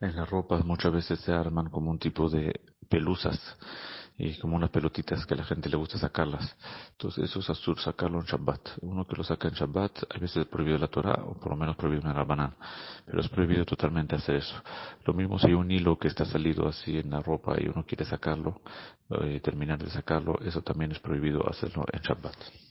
En las ropas muchas veces se arman como un tipo de pelusas y como unas pelotitas que a la gente le gusta sacarlas. Entonces eso es azul sacarlo en Shabbat. Uno que lo saca en Shabbat a veces es prohibido la Torah o por lo menos prohibido en el Rabanán. Pero es prohibido totalmente hacer eso. Lo mismo si hay un hilo que está salido así en la ropa y uno quiere sacarlo, eh, terminar de sacarlo, eso también es prohibido hacerlo en Shabbat.